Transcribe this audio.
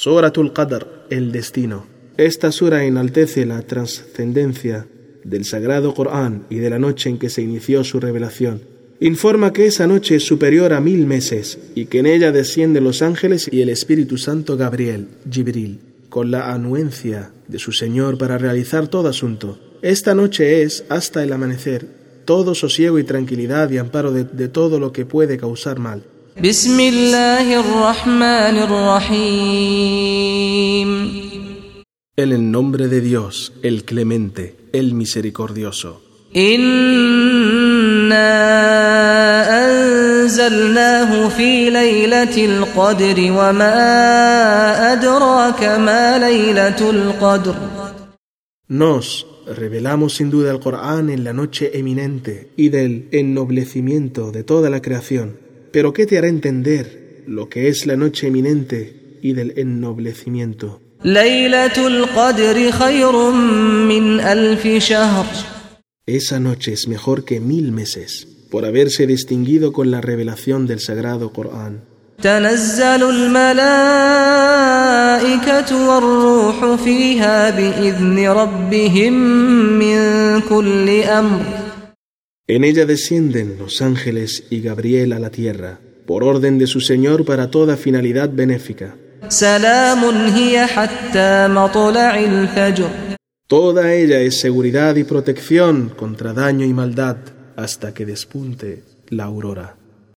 Suratul Qadr, el destino. Esta sura enaltece la trascendencia del sagrado Corán y de la noche en que se inició su revelación. Informa que esa noche es superior a mil meses y que en ella descienden los ángeles y el Espíritu Santo Gabriel, Gibril, con la anuencia de su Señor para realizar todo asunto. Esta noche es, hasta el amanecer, todo sosiego y tranquilidad y amparo de, de todo lo que puede causar mal. بسم الله الرحمن الرحيم En el nombre de Dios, el clemente, el misericordioso. إنا أنزلناه في ليلة القدر وما أدراك ما ليلة القدر Nos revelamos sin duda el Corán en la noche eminente y del ennoblecimiento de toda la creación. pero qué te hará entender lo que es la noche eminente y del ennoblecimiento. Esa noche es mejor que mil meses, por haberse distinguido con la revelación del Sagrado Corán. En ella descienden los ángeles y Gabriel a la tierra, por orden de su Señor para toda finalidad benéfica. Toda ella es seguridad y protección contra daño y maldad hasta que despunte la aurora.